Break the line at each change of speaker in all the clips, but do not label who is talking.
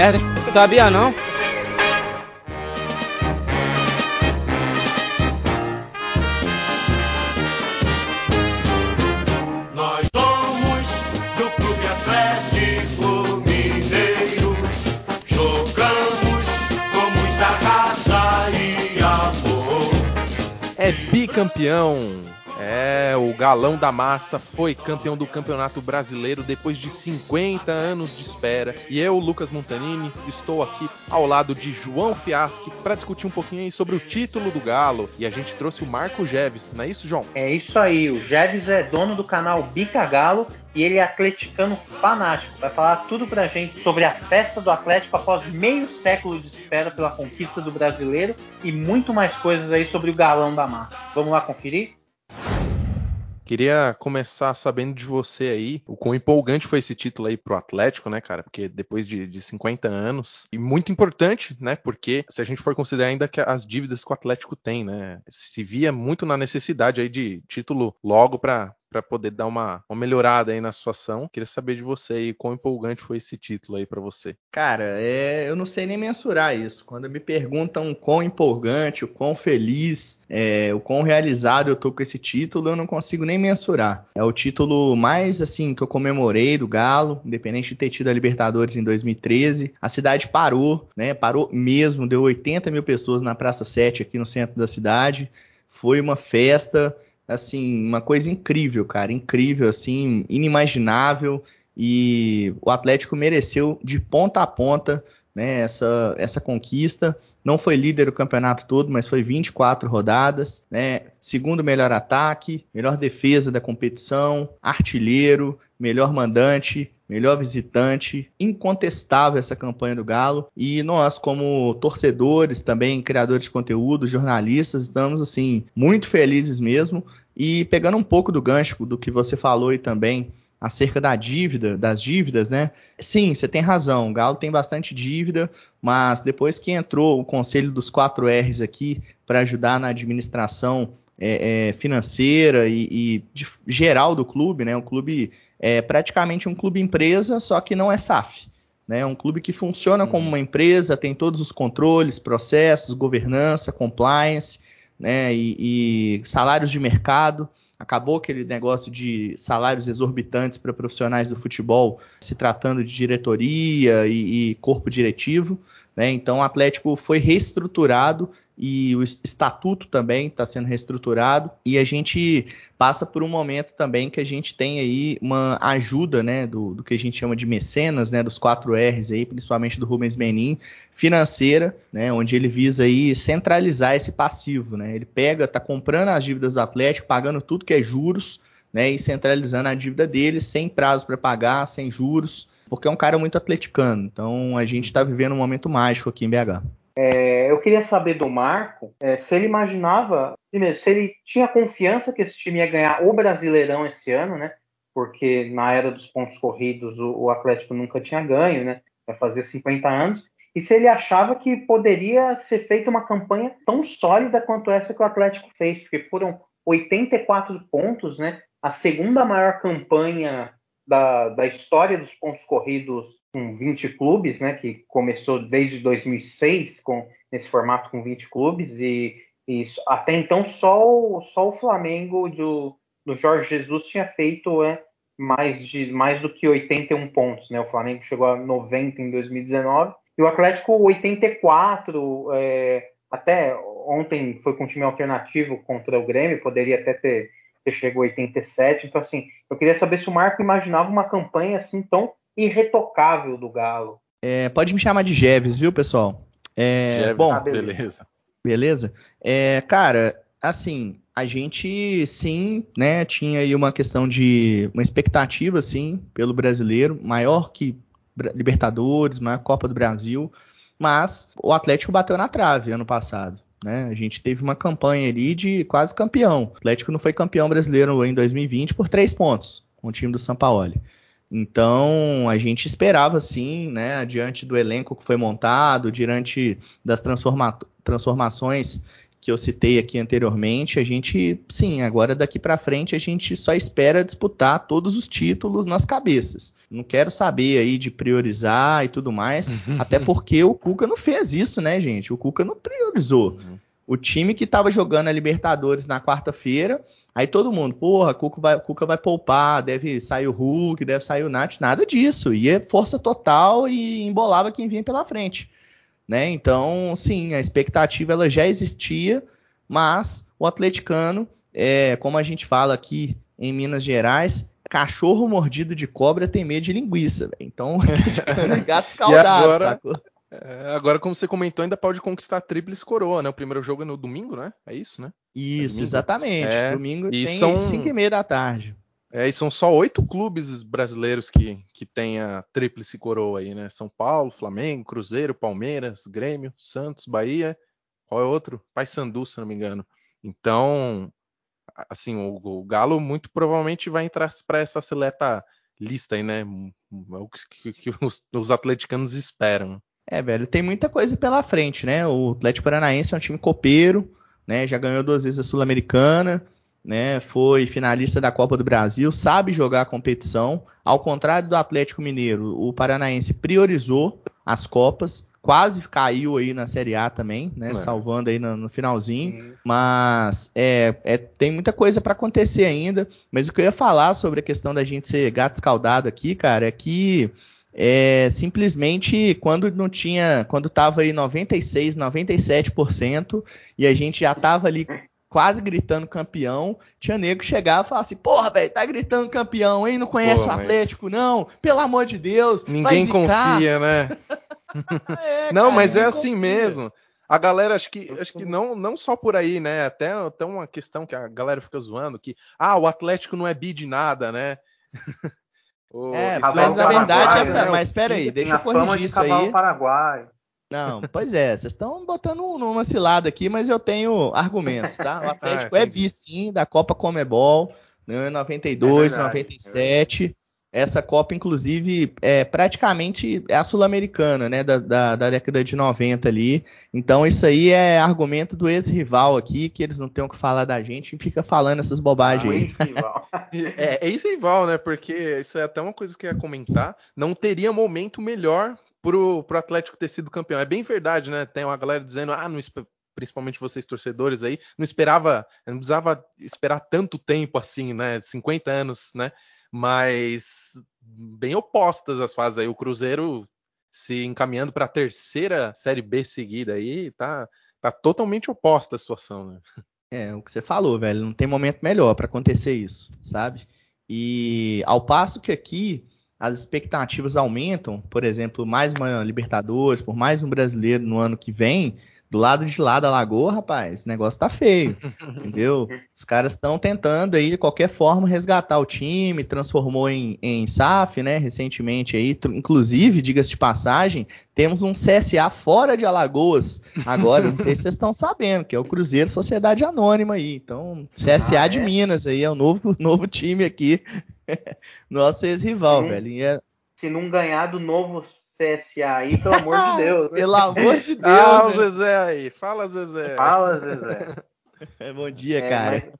merda, hein? Sabia não?
Nós somos do Clube Atlético Mineiro. Jogamos com muita raça e amor.
É bicampeão. O galão da massa foi campeão do Campeonato Brasileiro depois de 50 anos de espera. E eu, Lucas Montanini, estou aqui ao lado de João Fiaschi para discutir um pouquinho aí sobre o título do Galo. E a gente trouxe o Marco Geves, não é isso, João?
É isso aí, o Jeves é dono do canal Bica Galo e ele é atleticano fanático. Vai falar tudo pra gente sobre a festa do Atlético após meio século de espera pela conquista do brasileiro e muito mais coisas aí sobre o galão da massa. Vamos lá conferir?
Queria começar sabendo de você aí, o quão empolgante foi esse título aí pro Atlético, né, cara? Porque depois de, de 50 anos, e muito importante, né? Porque se a gente for considerar ainda que as dívidas que o Atlético tem, né? Se via muito na necessidade aí de título logo para para poder dar uma, uma melhorada aí na situação. Queria saber de você aí, quão empolgante foi esse título aí para você.
Cara, é, eu não sei nem mensurar isso. Quando me perguntam quão empolgante, o quão feliz, é, o quão realizado eu tô com esse título, eu não consigo nem mensurar. É o título mais, assim, que eu comemorei do Galo, independente de ter tido a Libertadores em 2013. A cidade parou, né? Parou mesmo, deu 80 mil pessoas na Praça 7 aqui no centro da cidade. Foi uma festa assim, uma coisa incrível, cara, incrível, assim, inimaginável. E o Atlético mereceu de ponta a ponta né, essa, essa conquista. Não foi líder do campeonato todo, mas foi 24 rodadas, né? Segundo melhor ataque, melhor defesa da competição, artilheiro, melhor mandante, melhor visitante, incontestável essa campanha do Galo. E nós, como torcedores, também criadores de conteúdo, jornalistas, estamos assim muito felizes mesmo. E pegando um pouco do gancho do que você falou e também acerca da dívida, das dívidas, né? Sim, você tem razão. O Galo tem bastante dívida, mas depois que entrou o conselho dos quatro R's aqui para ajudar na administração é, é, financeira e, e de, geral do clube, né? O clube é praticamente um clube empresa, só que não é SAF. Né? É um clube que funciona como uma empresa, tem todos os controles, processos, governança, compliance, né? e, e salários de mercado. Acabou aquele negócio de salários exorbitantes para profissionais do futebol, se tratando de diretoria e, e corpo diretivo. Né? Então o Atlético foi reestruturado e o estatuto também está sendo reestruturado e a gente passa por um momento também que a gente tem aí uma ajuda, né, do, do que a gente chama de mecenas, né, dos quatro R's aí, principalmente do Rubens Menin, financeira, né, onde ele visa aí centralizar esse passivo, né, ele pega, tá comprando as dívidas do Atlético, pagando tudo que é juros, né, e centralizando a dívida dele sem prazo para pagar, sem juros, porque é um cara muito atleticano. Então a gente está vivendo um momento mágico aqui em BH.
É, eu queria saber do Marco é, se ele imaginava, primeiro, se ele tinha confiança que esse time ia ganhar o Brasileirão esse ano, né? Porque na era dos pontos corridos o, o Atlético nunca tinha ganho, né? Vai fazer 50 anos. E se ele achava que poderia ser feita uma campanha tão sólida quanto essa que o Atlético fez, porque foram 84 pontos, né? A segunda maior campanha da, da história dos pontos corridos com 20 clubes, né, que começou desde 2006 com nesse formato com 20 clubes e, e até então só o, só o Flamengo do, do Jorge Jesus tinha feito é, mais de mais do que 81 pontos, né? O Flamengo chegou a 90 em 2019 e o Atlético 84 é, até ontem foi com time alternativo contra o Grêmio, poderia até ter que chegou a 87. Então, assim, eu queria saber se o Marco imaginava uma campanha assim tão irretocável do Galo.
É, pode me chamar de Jeves, viu, pessoal? É,
Jeves,
bom,
ah, beleza.
Beleza? É, cara, assim, a gente sim, né, tinha aí uma questão de uma expectativa, assim, pelo brasileiro, maior que Libertadores, maior Copa do Brasil, mas o Atlético bateu na trave ano passado. Né? A gente teve uma campanha ali de quase campeão. O Atlético não foi campeão brasileiro em 2020 por três pontos com o time do São Paulo. Então a gente esperava sim, né, diante do elenco que foi montado, diante das transforma transformações que eu citei aqui anteriormente, a gente, sim, agora daqui para frente a gente só espera disputar todos os títulos nas cabeças. Não quero saber aí de priorizar e tudo mais, até porque o Cuca não fez isso, né, gente? O Cuca não priorizou. O time que estava jogando a Libertadores na quarta-feira, aí todo mundo, porra, Cuca vai, Cuca vai poupar, deve sair o Hulk, deve sair o Nath, nada disso. Ia força total e embolava quem vinha pela frente. Né? Então, sim, a expectativa ela já existia, mas o atleticano, é, como a gente fala aqui em Minas Gerais, cachorro mordido de cobra tem medo de linguiça. Véio. Então, é gato escaldado,
agora,
sacou?
É, agora, como você comentou, ainda pode conquistar a tríplice coroa, né? O primeiro jogo é no domingo, né? É isso, né?
Isso, é exatamente.
É,
domingo
e
tem
são...
5 e meia da tarde.
É, e são só oito clubes brasileiros que, que têm a tríplice coroa aí, né? São Paulo, Flamengo, Cruzeiro, Palmeiras, Grêmio, Santos, Bahia. Qual é outro? Paysandu, se não me engano. Então, assim, o, o Galo muito provavelmente vai entrar para essa seleta lista aí, né? É o que, que, que os, os, atleticanos esperam.
É, velho, tem muita coisa pela frente, né? O Atlético Paranaense é um time copeiro, né? Já ganhou duas vezes a Sul-Americana né? Foi finalista da Copa do Brasil, sabe jogar a competição. Ao contrário do Atlético Mineiro, o Paranaense priorizou as Copas, quase caiu aí na Série A também, né? É. Salvando aí no, no finalzinho. Uhum. Mas é, é, tem muita coisa para acontecer ainda. Mas o que eu ia falar sobre a questão da gente ser gato escaldado aqui, cara, é que é, simplesmente quando não tinha, quando tava aí 96, 97% e a gente já tava ali quase gritando campeão, tinha nego que chegava e falava assim, porra, velho, tá gritando campeão, hein? Não conhece Pô, o Atlético, mas... não? Pelo amor de Deus,
Ninguém confia, né? é, não, cara, mas é assim confia. mesmo. A galera, acho que, acho que não, não só por aí, né? Até, até uma questão que a galera fica zoando, que, ah, o Atlético não é bi de nada, né?
é, mas na verdade, essa, né? mas pera aí, deixa eu corrigir isso aí.
Paraguai.
Não, pois é, vocês estão botando numa cilada aqui, mas eu tenho argumentos, tá? O Atlético ah, é vice da Copa Comebol, né, 92, é verdade, 97. Essa Copa, inclusive, é praticamente é a sul-americana, né? Da, da, da, década de 90 ali. Então, isso aí é argumento do ex-rival aqui, que eles não têm o que falar da gente e fica falando essas bobagens ah,
aí. é, é ex-rival, né? Porque isso é até uma coisa que eu ia comentar. Não teria momento melhor pro, pro Atlético ter sido campeão. É bem verdade, né? Tem uma galera dizendo, ah, não, principalmente vocês torcedores aí, não esperava, não precisava esperar tanto tempo assim, né? 50 anos, né? Mas bem opostas as fases aí. O Cruzeiro se encaminhando para a terceira Série B seguida aí, tá, tá totalmente oposta a situação, né?
É, o que você falou, velho, não tem momento melhor para acontecer isso, sabe? E ao passo que aqui as expectativas aumentam, por exemplo, mais uma Libertadores, por mais um brasileiro no ano que vem, do lado de lá da Lagoa, rapaz, o negócio tá feio, entendeu? Os caras estão tentando aí, de qualquer forma, resgatar o time, transformou em, em SAF, né, recentemente aí, inclusive, diga-se de passagem, temos um CSA fora de Alagoas agora, não sei se vocês estão sabendo, que é o Cruzeiro Sociedade Anônima aí, então, CSA ah, de é? Minas aí, é o novo, novo time aqui, nosso ex-rival, velho. É...
Se não ganhar do novo CSA aí, pelo amor de Deus.
pelo amor de Deus.
Ah, o Zezé aí. Fala, Zezé.
Fala, Zezé.
Bom dia, é, cara.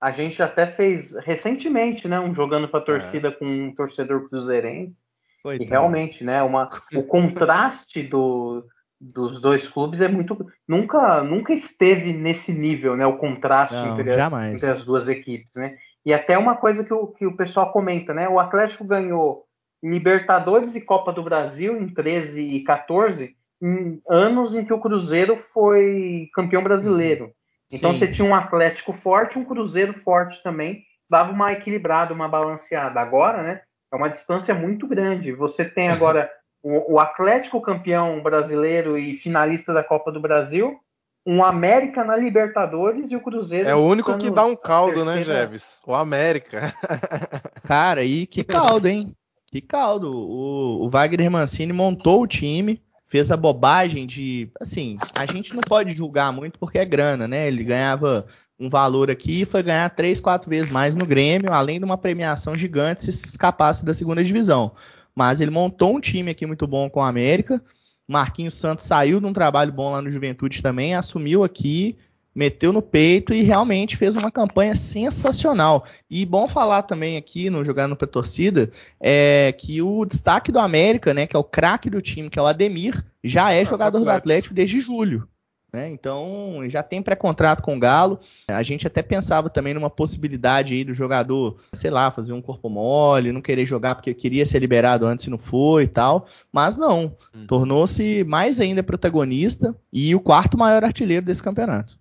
A gente até fez recentemente, né, um jogando para torcida é. com um torcedor cruzeirense. Coitado. E realmente, né, uma, o contraste do, dos dois clubes é muito nunca nunca esteve nesse nível, né, o contraste
Não,
entre,
entre,
as duas equipes, né? E até uma coisa que o, que o pessoal comenta, né? O Atlético ganhou Libertadores e Copa do Brasil em 13 e 14, em anos em que o Cruzeiro foi campeão brasileiro. Uhum. Então Sim. você tinha um Atlético forte, um Cruzeiro forte também, dava uma equilibrada, uma balanceada. Agora, né, é uma distância muito grande. Você tem agora o, o, Atlético campeão brasileiro e finalista da Copa do Brasil, um América na Libertadores e o Cruzeiro.
É o único que dá um caldo, né, Jeves? O América.
Cara, e que caldo, hein? Que caldo. O, o Wagner Mancini montou o time, fez a bobagem de. Assim, a gente não pode julgar muito porque é grana, né? Ele ganhava um valor aqui e foi ganhar três, quatro vezes mais no Grêmio, além de uma premiação gigante se escapasse da segunda divisão. Mas ele montou um time aqui muito bom com a América, Marquinhos Santos saiu de um trabalho bom lá no Juventude também, assumiu aqui, meteu no peito e realmente fez uma campanha sensacional. E bom falar também aqui no Jogando para Torcida é que o destaque do América, né, que é o craque do time, que é o Ademir, já é ah, jogador do Atlético desde julho. Né? Então já tem pré-contrato com o Galo. A gente até pensava também numa possibilidade aí do jogador, sei lá, fazer um corpo mole, não querer jogar porque queria ser liberado antes e não foi e tal. Mas não, hum. tornou-se mais ainda protagonista e o quarto maior artilheiro desse campeonato.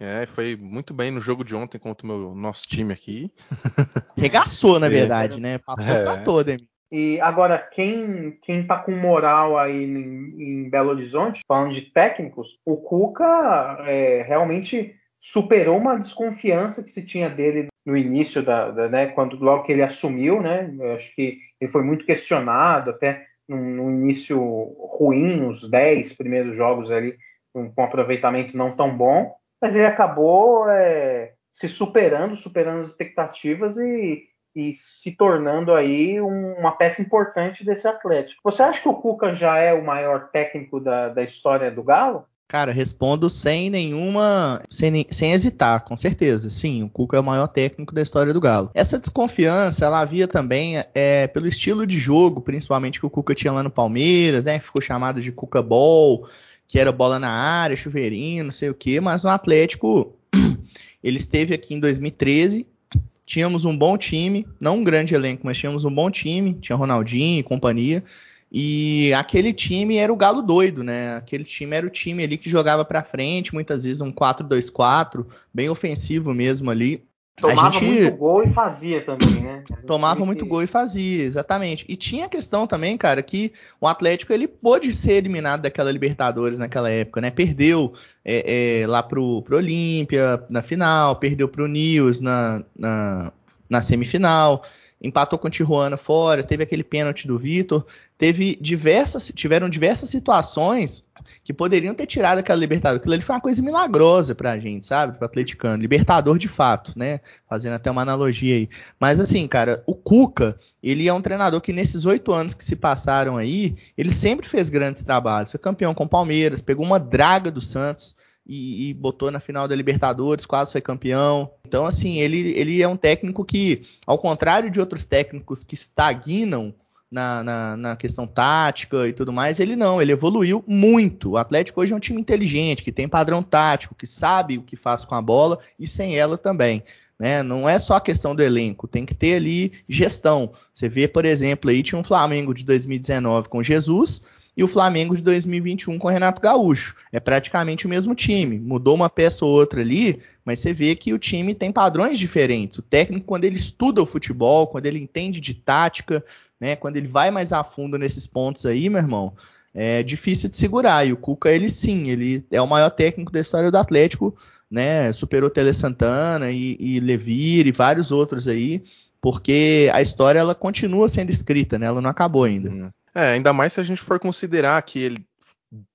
É, foi muito bem no jogo de ontem contra o meu, nosso time aqui.
Regaçou, na é. verdade, é. né? Passou é. pra toda, hein?
E agora, quem, quem tá com moral aí em, em Belo Horizonte, falando de técnicos, o Cuca é, realmente superou uma desconfiança que se tinha dele no início da, da né, quando logo que ele assumiu, né? Eu acho que ele foi muito questionado, até no, no início ruim, nos 10 primeiros jogos ali, com um aproveitamento não tão bom, mas ele acabou é, se superando, superando as expectativas e e se tornando aí um, uma peça importante desse Atlético. Você acha que o Cuca já é o maior técnico da, da história do Galo?
Cara, respondo sem nenhuma. Sem, sem hesitar, com certeza. Sim, o Cuca é o maior técnico da história do Galo. Essa desconfiança, ela havia também é, pelo estilo de jogo, principalmente que o Cuca tinha lá no Palmeiras, né? Ficou chamado de Cuca Ball, que era bola na área, chuveirinho, não sei o quê, mas no Atlético. Ele esteve aqui em 2013 tínhamos um bom time, não um grande elenco, mas tínhamos um bom time, tinha Ronaldinho e companhia. E aquele time era o galo doido, né? Aquele time era o time ali que jogava para frente, muitas vezes um 4-2-4, bem ofensivo mesmo ali.
Tomava gente... muito gol e fazia também, né?
Tomava muito gol e fazia, exatamente. E tinha a questão também, cara, que o Atlético ele pôde ser eliminado daquela Libertadores naquela época, né? Perdeu é, é, lá pro, pro Olímpia na final, perdeu pro News na, na, na semifinal empatou com o Tijuana fora, teve aquele pênalti do Vitor, teve diversas, tiveram diversas situações que poderiam ter tirado aquela Libertadores. Aquilo ali foi uma coisa milagrosa pra gente, sabe? Pro atleticano. Libertador de fato, né? Fazendo até uma analogia aí. Mas assim, cara, o Cuca, ele é um treinador que nesses oito anos que se passaram aí, ele sempre fez grandes trabalhos. Foi campeão com o Palmeiras, pegou uma draga do Santos, e, e, botou na final da Libertadores, quase foi campeão. Então, assim, ele, ele é um técnico que, ao contrário de outros técnicos que estagnam na, na, na, questão tática e tudo mais, ele não, ele evoluiu muito. O Atlético hoje é um time inteligente, que tem padrão tático, que sabe o que faz com a bola e sem ela também. Né? Não é só a questão do elenco, tem que ter ali gestão. Você vê, por exemplo, aí tinha um Flamengo de 2019 com Jesus e o Flamengo de 2021 com o Renato Gaúcho. É praticamente o mesmo time. Mudou uma peça ou outra ali, mas você vê que o time tem padrões diferentes. O técnico, quando ele estuda o futebol, quando ele entende de tática, né, quando ele vai mais a fundo nesses pontos aí, meu irmão, é difícil de segurar. E o Cuca, ele sim, ele é o maior técnico da história do Atlético, né? Superou Tele Santana e, e Levir e vários outros aí, porque a história ela continua sendo escrita, né? Ela não acabou ainda. Uhum.
É, ainda mais se a gente for considerar que ele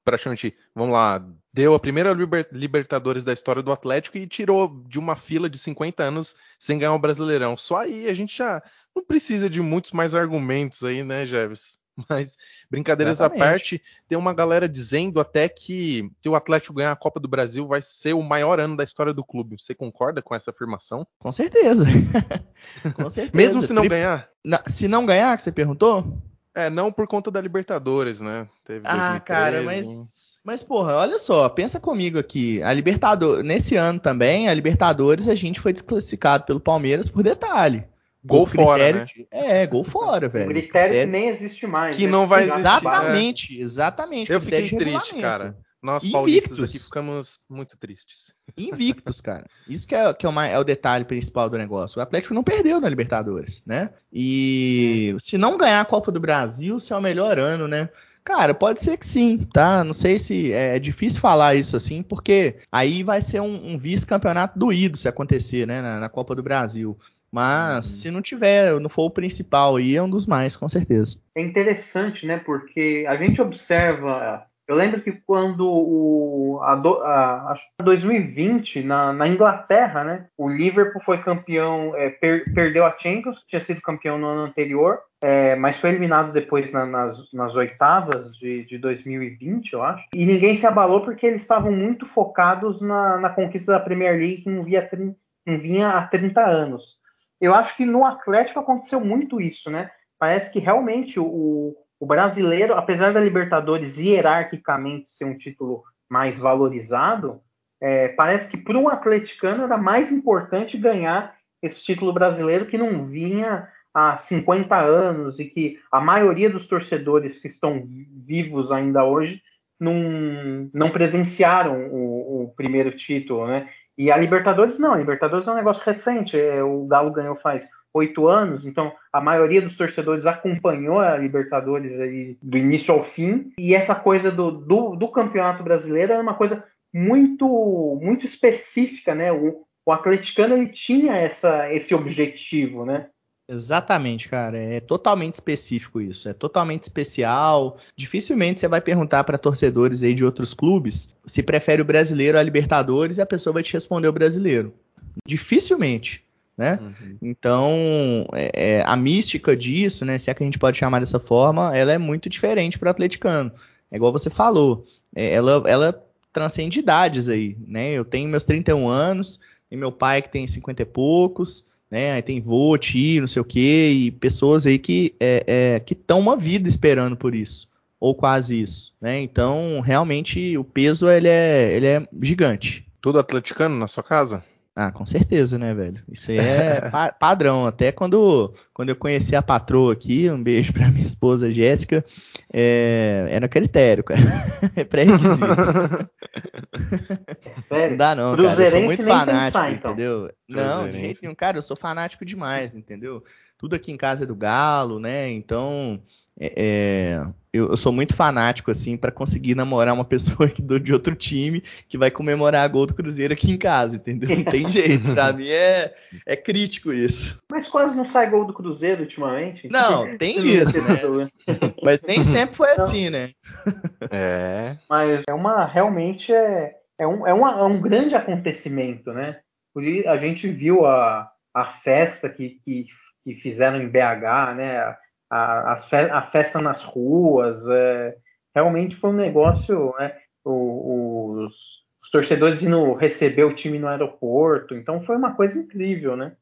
praticamente, vamos lá, deu a primeira liber, Libertadores da história do Atlético e tirou de uma fila de 50 anos sem ganhar o um Brasileirão. Só aí a gente já não precisa de muitos mais argumentos aí, né, Jeves? Mas, brincadeiras Exatamente. à parte, tem uma galera dizendo até que se o Atlético ganhar a Copa do Brasil vai ser o maior ano da história do clube. Você concorda com essa afirmação?
Com certeza. com certeza.
Mesmo se não ganhar?
se não ganhar, que você perguntou?
É, não por conta da Libertadores, né?
Teve ah, 2013, cara, mas. Mas, porra, olha só, pensa comigo aqui. A Libertadores, nesse ano também, a Libertadores, a gente foi desclassificado pelo Palmeiras por detalhe.
Gol fora, né?
De... É, gol fora, velho. Um
critério, critério que nem existe mais.
Que né? não vai
existir. Exatamente, é. exatamente.
Eu fiquei triste, cara. Nós Invictus. paulistas aqui ficamos muito tristes.
Invictos, cara. Isso que, é, que é, uma, é, o detalhe principal do negócio. O Atlético não perdeu na Libertadores, né? E se não ganhar a Copa do Brasil, se é o melhor ano, né? Cara, pode ser que sim, tá? Não sei se é, é difícil falar isso assim, porque aí vai ser um, um vice-campeonato doído se acontecer, né? Na, na Copa do Brasil. Mas hum. se não tiver, não for o principal aí, é um dos mais, com certeza.
É interessante, né? Porque a gente observa Eu lembro que quando o a, a, a 2020 na, na, Inglaterra, né, o Liverpool foi campeão, é, per, perdeu a Champions, que tinha sido campeão no ano anterior, é, mas foi eliminado depois na, nas, nas oitavas de, de 2020, eu acho. E ninguém se abalou porque eles estavam muito focados na, na conquista da Premier League que não, via, não vinha há 30 anos. Eu acho que no Atlético aconteceu muito isso, né? Parece que realmente o, o brasileiro, apesar da Libertadores hierarquicamente ser um título mais valorizado, é, parece que para um atleticano era mais importante ganhar esse título brasileiro que não vinha há 50 anos e que a maioria dos torcedores que estão vivos ainda hoje não, não presenciaram o, o primeiro título, né? E a Libertadores não, a Libertadores é um negócio recente, é, o Galo ganhou faz oito anos, então a maioria dos torcedores acompanhou a Libertadores aí do início ao fim, e essa coisa do, do, do campeonato brasileiro é uma coisa muito muito específica, né? O, o atleticano ele tinha essa, esse objetivo, né?
Exatamente, cara. É totalmente específico isso. É totalmente especial. Dificilmente você vai perguntar para torcedores aí de outros clubes se prefere o brasileiro a Libertadores e a pessoa vai te responder o brasileiro. Dificilmente né? Uhum. Então, é, é, a mística disso, né, se é que a gente pode chamar dessa forma, ela é muito diferente para o atleticano. É igual você falou, é, ela, ela transcende idades aí, né? Eu tenho meus 31 anos, e meu pai que tem 50 e poucos, né? Aí tem vô, tio, não sei o quê, e pessoas aí que é, é que estão uma vida esperando por isso, ou quase isso, né? Então, realmente, o peso ele é, ele é gigante.
Tudo atleticano na sua casa?
Ah, com certeza, né, velho? Isso aí é pa padrão. Até quando, quando eu conheci a patroa aqui, um beijo pra minha esposa Jéssica, é, era critério, cara. É pré-requisito.
Sério?
Não dá não, cara. Eu sou muito fanático, pensar, então. entendeu? Não, de jeito nenhum. Cara, eu sou fanático demais, entendeu? Tudo aqui em casa é do Galo, né? Então, é, é, eu, eu, sou muito fanático, assim, para conseguir namorar uma pessoa que do, de outro time que vai comemorar a gol do Cruzeiro aqui em casa, entendeu? Não tem jeito. Pra mim é, é crítico isso.
Mas quase não sai gol do Cruzeiro ultimamente.
Não, tem isso, né? Mas nem sempre foi assim, né?
É.
Mas é uma. Realmente é, é, um, é, uma, é um grande acontecimento, né? A gente viu a, a festa que, que, que fizeram em BH, né? A, a festa nas ruas, é, realmente foi um negócio, né, o, os, os, torcedores indo receber o time no aeroporto, então foi uma coisa incrível, né?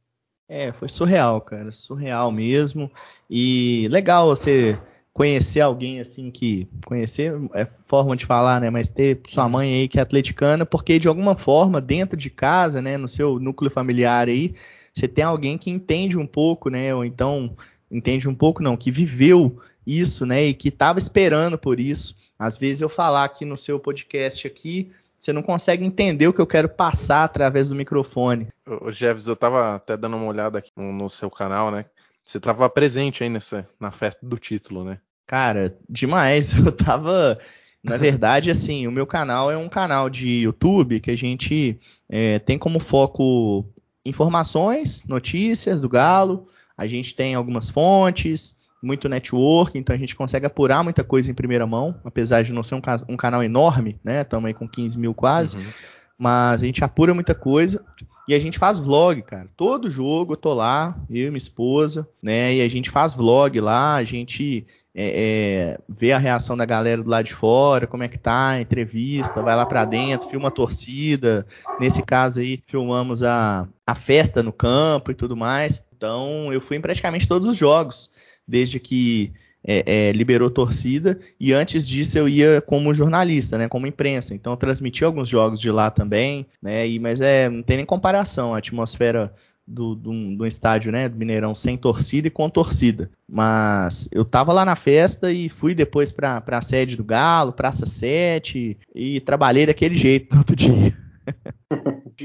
É, foi surreal, cara, surreal mesmo, e legal você conhecer alguém assim que conhecer é forma de falar, né, mas ter sua mãe aí que é atleticana, porque de alguma forma dentro de casa, né, no seu núcleo familiar aí, você tem alguém que entende um pouco, né, ou então entende um pouco não, que viveu isso, né, e que estava esperando por isso. Às vezes eu falar aqui no seu podcast aqui, você não consegue entender o que eu quero passar através do microfone.
O Jeves, eu estava até dando uma olhada aqui no, seu canal, né? Você estava presente aí nessa na festa do título, né?
Cara, demais. Eu tava na verdade, assim, o meu canal é um canal de YouTube que a gente é, tem como foco informações, notícias do Galo, a gente tem algumas fontes, muito network, então a gente consegue apurar muita coisa em primeira mão, apesar de não ser um, um canal enorme, né? Estamos aí com 15 mil quase. Uhum. Mas a gente apura muita coisa e a gente faz vlog, cara. Todo jogo eu tô lá, eu e minha esposa, né? E a gente faz vlog lá, a gente é, é, vê a reação da galera do lado de fora, como é que tá, entrevista, vai lá para dentro, filma a torcida. Nesse caso aí, filmamos a, a festa no campo e tudo mais. Então, eu fui em praticamente todos os jogos, desde que é, é, liberou torcida, e antes disso eu ia como jornalista, né, como imprensa. Então, eu transmiti alguns jogos de lá também, né, e, mas é, não tem nem comparação a atmosfera do, do, do, estádio, né, do Mineirão sem torcida e com torcida. Mas eu tava lá na festa e fui depois para a sede do Galo, Praça 7, e trabalhei daquele jeito no outro dia.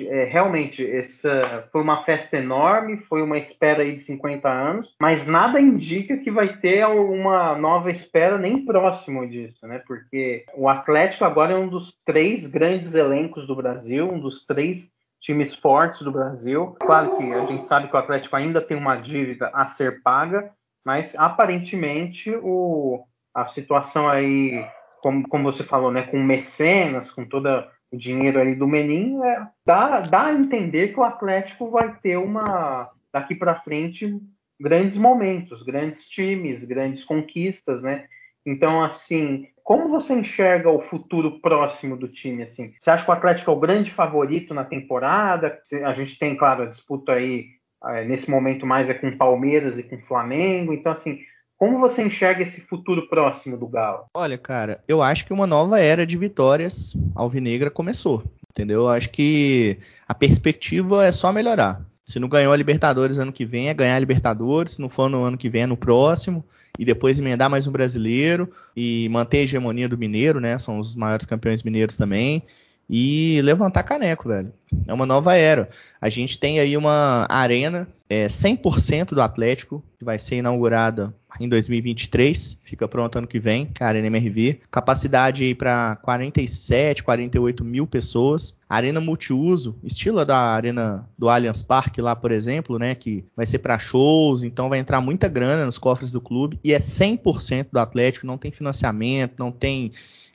É, realmente, essa foi uma festa enorme, foi uma espera aí de 50 anos, mas nada indica que vai ter uma nova espera nem próximo disso, né? Porque o Atlético agora é um dos três grandes elencos do Brasil, um dos três times fortes do Brasil. Claro que a gente sabe que o Atlético ainda tem uma dívida a ser paga, mas aparentemente o, a situação aí como, como você falou, né, com mecenas, com todo o dinheiro ali do Menin, é, dá, dá a entender que o Atlético vai ter uma, daqui para frente, grandes momentos, grandes times, grandes conquistas, né? Então, assim, como você enxerga o futuro próximo do time? Assim, você acha que o Atlético é o grande favorito na temporada? A gente tem, claro, a disputa aí é, nesse momento mais é com Palmeiras e com Flamengo. Então, assim, como você enxerga esse futuro próximo do Galo?
Olha, cara, eu acho que uma nova era de vitórias alvinegra começou. Entendeu? Eu acho que a perspectiva é só melhorar. Se não ganhou a Libertadores ano que vem, é ganhar a Libertadores. Se não for no ano que vem, é no próximo. E depois emendar mais um brasileiro e manter a hegemonia do Mineiro, né? São os maiores campeões mineiros também. E levantar caneco, velho. É uma nova era. A gente tem aí uma arena é, 100% do Atlético, que vai ser inaugurada em 2023, fica pronto ano que vem, a Arena MRV. Capacidade para 47, 48 mil pessoas. Arena multiuso, estilo da arena do Allianz Parque lá, por exemplo, né, que vai ser para shows, então vai entrar muita grana nos cofres do clube e é 100% do Atlético, não tem financiamento, não tem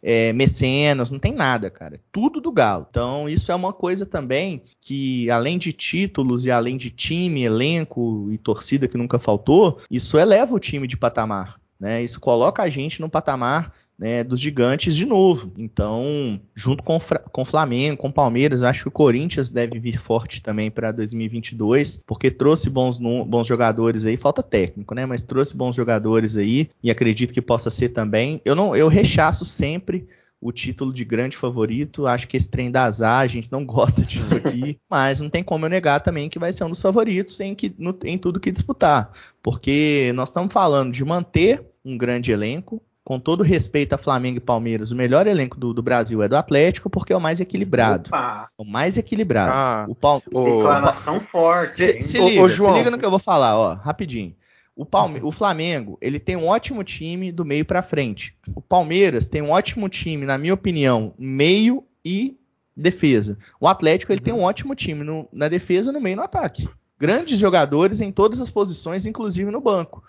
é, mecenas, não tem nada, cara. Tudo do Galo. Então, isso é uma coisa também que, além de títulos e além de time, elenco e torcida que nunca faltou, isso eleva o time de patamar. Né? Isso coloca a gente no patamar né, dos gigantes de novo. Então, junto com o Flamengo, com o Palmeiras, acho que o Corinthians deve vir forte também para 2022, porque trouxe bons, bons jogadores aí, falta técnico, né? Mas trouxe bons jogadores aí e acredito que possa ser também. Eu não, eu rechaço sempre o título de grande favorito. Acho que esse trem da azar, a gente não gosta disso aqui, mas não tem como eu negar também que vai ser um dos favoritos em, que, no, em tudo que disputar, porque nós estamos falando de manter um grande elenco, com todo respeito a Flamengo e Palmeiras, o melhor elenco do, do Brasil é do Atlético porque é o mais equilibrado. Opa. O mais equilibrado. Ah,
o Palme... Declaração forte.
Se, se, liga, ô, João. se liga no que eu vou falar, ó, rapidinho. O, Palme... o Flamengo, ele tem um ótimo time do meio para frente. O Palmeiras tem um ótimo time, na minha opinião, meio e defesa. O Atlético, ele uhum. tem um ótimo time no... na defesa, no meio e no ataque. Grandes jogadores em todas as posições, inclusive no banco.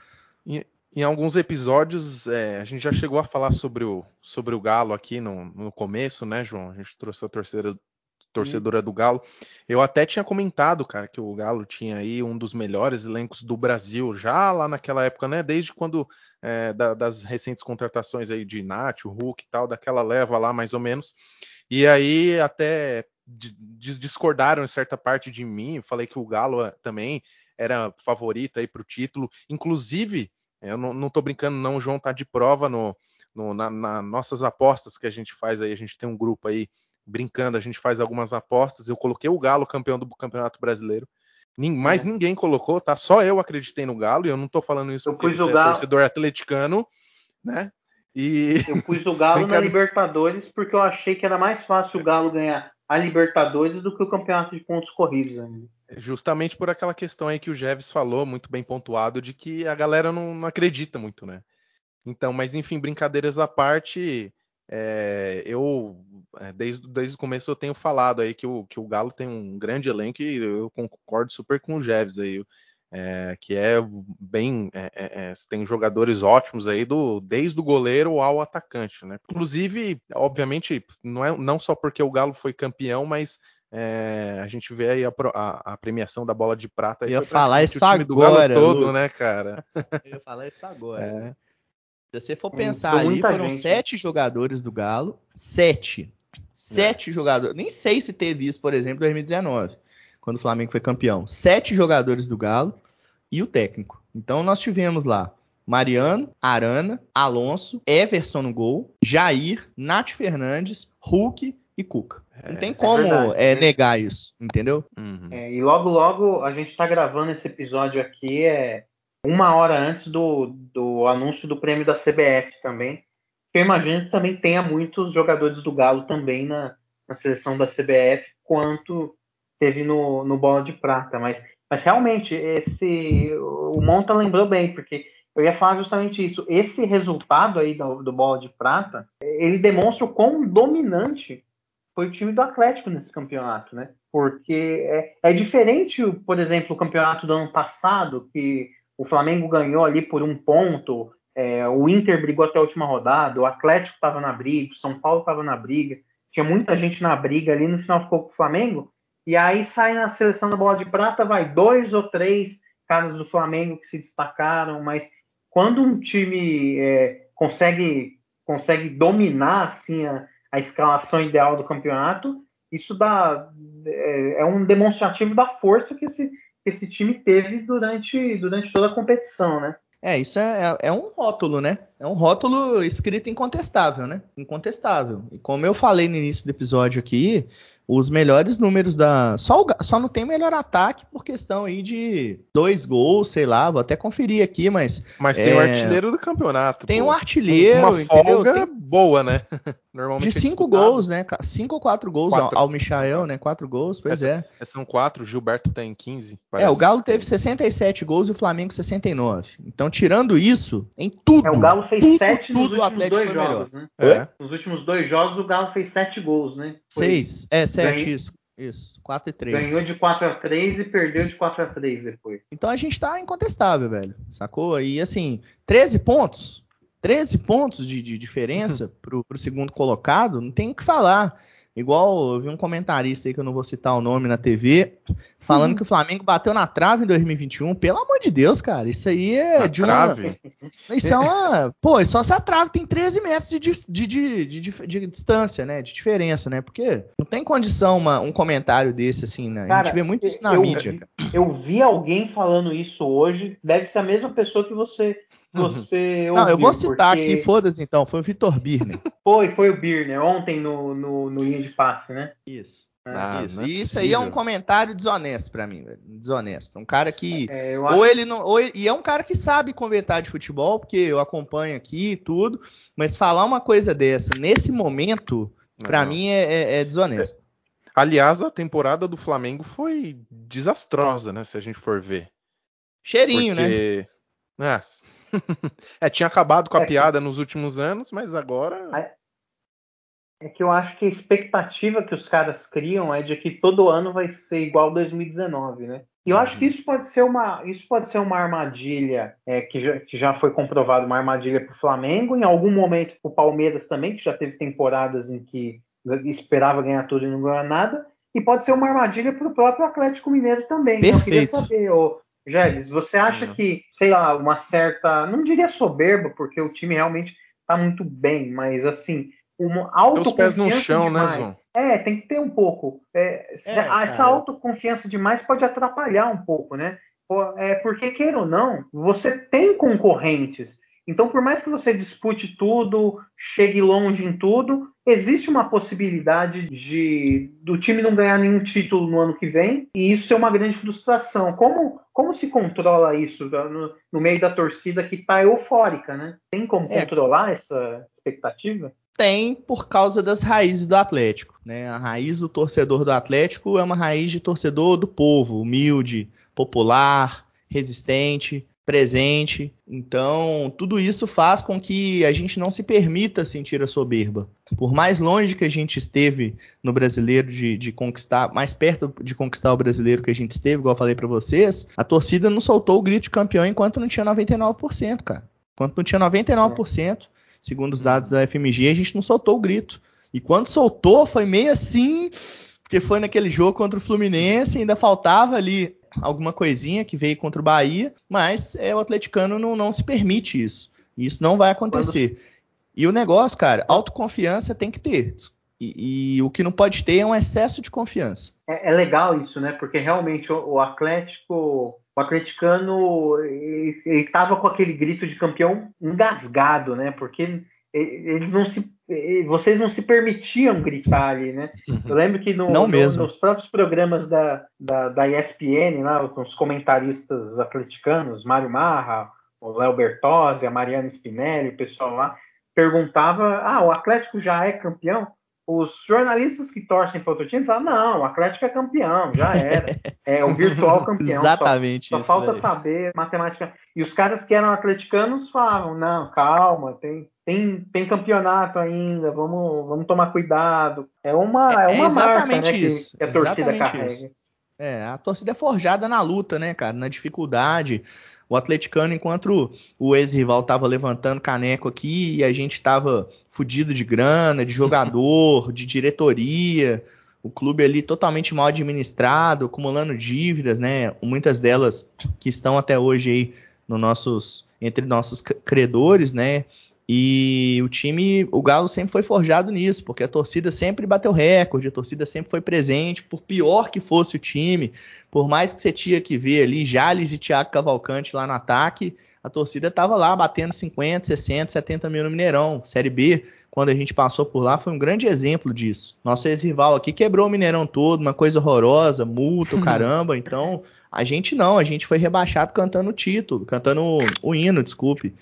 E em alguns episódios é, a gente já chegou a falar sobre o, sobre o Galo aqui no, no começo, né, João? A gente trouxe a torcedora, torcedora do Galo. Eu até tinha comentado, cara, que o Galo tinha aí um dos melhores elencos do Brasil, já lá naquela época, né? Desde quando é, da, das recentes contratações aí de Nath, o Hulk e tal, daquela leva lá mais ou menos. E aí até discordaram em certa parte de mim, falei que o Galo é, também era favorito aí para o título, inclusive eu não, tô brincando, não. O João tá de prova no, no na, na, nossas apostas que a gente faz aí. A gente tem um grupo aí brincando, a gente faz algumas apostas. Eu coloquei o Galo campeão do Campeonato Brasileiro. Mais é. ninguém colocou, tá? Só eu acreditei no Galo e eu não tô falando isso
eu porque você é Galo...
torcedor atleticano, né?
E... Eu pus o Galo na Libertadores porque eu achei que era mais fácil o Galo ganhar a Libertadores do que o campeonato de pontos corridos ainda.
Justamente por aquela questão aí que o Jeves falou, muito bem pontuado, de que a galera não, não acredita muito, né? Então, mas enfim, brincadeiras à parte, é, eu é, desde, desde o começo eu tenho falado aí que o, que o Galo tem um grande elenco e eu concordo super com o Jeves aí, é, que é bem é, é, é tem jogadores ótimos aí do desde o goleiro ao atacante, né? Inclusive, obviamente, não é não só porque o Galo foi campeão, mas é, a gente vê aí a, a, a, premiação da bola de prata.
Eu ia falar isso agora.
todo, né, cara?
Eu ia falar isso agora. É. Se você for pensar ali, foram gente. sete jogadores do Galo. Sete. Sete é. jogadores. Nem sei se teve isso, por exemplo, em 2019, quando o Flamengo foi campeão. Sete jogadores do Galo e o técnico. Então nós tivemos lá Mariano, Arana, Alonso, Everson no gol, Jair, Nath Fernandes, Hulk e Cuca. Não tem é como é, é negar isso, entendeu?
Uhum. É, e logo, logo, a gente está gravando esse episódio aqui é uma hora antes do, do anúncio do prêmio da CBF também. Eu imagino que também tenha muitos jogadores do Galo também na, na seleção da CBF, quanto teve no, no Bola de Prata. Mas, mas realmente, esse o Monta lembrou bem, porque eu ia falar justamente isso. Esse resultado aí do, do Bola de Prata, ele demonstra o quão dominante foi o time do Atlético nesse campeonato, né? Porque é, é diferente, por exemplo, o campeonato do ano passado, que o Flamengo ganhou ali por um ponto, é, o Inter brigou até a última rodada, o Atlético estava na briga, o São Paulo estava na briga, tinha muita gente na briga ali, no final ficou com o Flamengo, e aí sai na seleção da bola de prata, vai dois ou três caras do Flamengo que se destacaram, mas quando um time é, consegue, consegue dominar assim, a, a escalação ideal do campeonato, isso dá, é, é um demonstrativo da força que esse, que esse time teve durante, durante toda a competição, né?
É, isso é, é, é, um rótulo, né? É um rótulo escrito incontestável, né? Incontestável. E como eu falei no início do episódio aqui, os melhores números da. Só, o... Só não tem melhor ataque por questão aí de dois gols, sei lá, vou até conferir aqui, mas.
Mas tem o é... um artilheiro do campeonato.
Tem pô. um artilheiro.
Uma folga tem... boa, né?
Normalmente. De cinco gols, né? Cinco ou quatro gols quatro. ao Michael, né? Quatro gols, pois
Essa,
é.
São quatro, o Gilberto tem 15.
Parece. É, o Galo teve 67 gols e o Flamengo 69. Então, tirando isso, em tudo. É,
o Galo fez tudo, sete tudo, nos últimos dois jogos, né? É. Nos últimos dois jogos, o Galo fez sete gols, né?
Foi... Seis. É, 7, isso. Isso, 4 e 3.
Ganhou de 4 a 3 e perdeu de 4 a 3 depois.
Então a gente tá incontestável, velho. Sacou? E assim, 13 pontos. 13 pontos de, de diferença pro, pro segundo colocado, não tem o que falar. Igual eu vi um comentarista aí que eu não vou citar o nome na TV, falando uhum. que o Flamengo bateu na trave em 2021. Pelo amor de Deus, cara, isso aí é
na
de
uma. Trave?
Isso é uma. Pô, só se a trave tem 13 metros de, de, de, de, de distância, né? De diferença, né? Porque não tem condição uma, um comentário desse, assim, né?
Cara,
a gente vê muito isso na
eu,
mídia.
Cara. Eu vi alguém falando isso hoje, deve ser a mesma pessoa que você você
Não, eu vou citar porque... aqui, foda-se então, foi o Vitor Birner.
foi, foi o Birner, ontem no, no, no linha de passe, né?
Isso. Ah, isso. É e isso aí é um comentário desonesto para mim, velho. Desonesto. Um cara que. É, ou ele não. Ou ele, e é um cara que sabe comentar de futebol, porque eu acompanho aqui e tudo. Mas falar uma coisa dessa nesse momento, para mim, é, é, é desonesto.
Aliás, a temporada do Flamengo foi desastrosa, né? Se a gente for ver.
Cheirinho, porque...
né? É, é, tinha acabado com a é piada que... nos últimos anos, mas agora.
É que eu acho que a expectativa que os caras criam é de que todo ano vai ser igual 2019, né? E eu uhum. acho que isso pode ser uma, isso pode ser uma armadilha é, que, já, que já foi comprovado, uma armadilha para o Flamengo, em algum momento para o Palmeiras também, que já teve temporadas em que esperava ganhar tudo e não ganhou nada, e pode ser uma armadilha para o próprio Atlético Mineiro também. Perfeito. Eu queria saber, ô, Gélis, você acha uhum. que, sei lá, uma certa, não diria soberba, porque o time realmente está muito bem, mas assim, uma autoconfiança pés no chão, né, demais. Né, é, tem que ter um pouco. É, é, essa autoconfiança demais pode atrapalhar um pouco, né? É, porque, queira ou não, você tem concorrentes. Então, por mais que você dispute tudo, chegue longe em tudo, existe uma possibilidade de do time não ganhar nenhum título no ano que vem e isso é uma grande frustração. Como, como se controla isso no, no meio da torcida que está eufórica, né? Tem como é. controlar essa expectativa?
Tem por causa das raízes do Atlético, né? A raiz do torcedor do Atlético é uma raiz de torcedor do povo, humilde, popular, resistente, presente. Então, tudo isso faz com que a gente não se permita sentir a soberba. Por mais longe que a gente esteve no brasileiro de, de, conquistar, mais perto de conquistar o brasileiro que a gente esteve, igual eu falei para vocês, a torcida não soltou o grito de campeão enquanto não tinha 99%, cara. Enquanto não tinha 99%, segundo os dados da FMG, a gente não soltou o grito. E quando soltou, foi meio assim, porque foi naquele jogo contra o Fluminense, ainda faltava ali alguma coisinha que veio contra o Bahia, mas é, o atleticano não, não se permite isso. Isso não vai acontecer. Quando... E o negócio, cara, autoconfiança tem que ter. E, e, o que não pode ter é um excesso de confiança.
É, é legal isso, né? Porque realmente o, o Atlético, o atleticano, ele, estava com aquele grito de campeão engasgado, né? Porque eles não se vocês não se permitiam gritar ali, né?
Uhum.
Eu lembro que no, no, nos próprios programas da, da, da ESPN, lá, com os comentaristas atleticanos, Mário Marra, o Léo Bertozzi, a Mariana Spinelli, o pessoal lá, perguntava: ah, o Atlético já é campeão? Os jornalistas que torcem para outro time falam: não, o Atlético é campeão, já era. É o virtual campeão.
Exatamente.
Só, só falta saber matemática. E os caras que eram atleticanos falavam: não, calma, tem tem, tem campeonato ainda, vamos, vamos tomar cuidado. É uma, é, é uma
exatamente
marca, né,
isso.
Que, que a torcida carrega. Isso.
É, a torcida é forjada na luta, né, cara? Na dificuldade. o atleticano, enquanto o ex-rival tava levantando caneco aqui e a gente tava fudido de grana, de jogador, de diretoria, o clube ali totalmente mal administrado, acumulando dívidas, né? Muitas delas que estão até hoje aí no nossos, entre nossos credores, né? E o time, o Galo sempre foi forjado nisso, porque a torcida sempre bateu recorde, a torcida sempre foi presente, por pior que fosse o time, por mais que você tinha que ver ali Jales e Thiago Cavalcante lá no ataque, a torcida estava lá batendo 50, 60, 70 mil no Mineirão. Série B, quando a gente passou por lá, foi um grande exemplo disso. Nosso ex-rival aqui quebrou o Mineirão todo, uma coisa horrorosa, multa, caramba. Então, a gente não, a gente foi rebaixado cantando o título, cantando o, o hino, desculpe.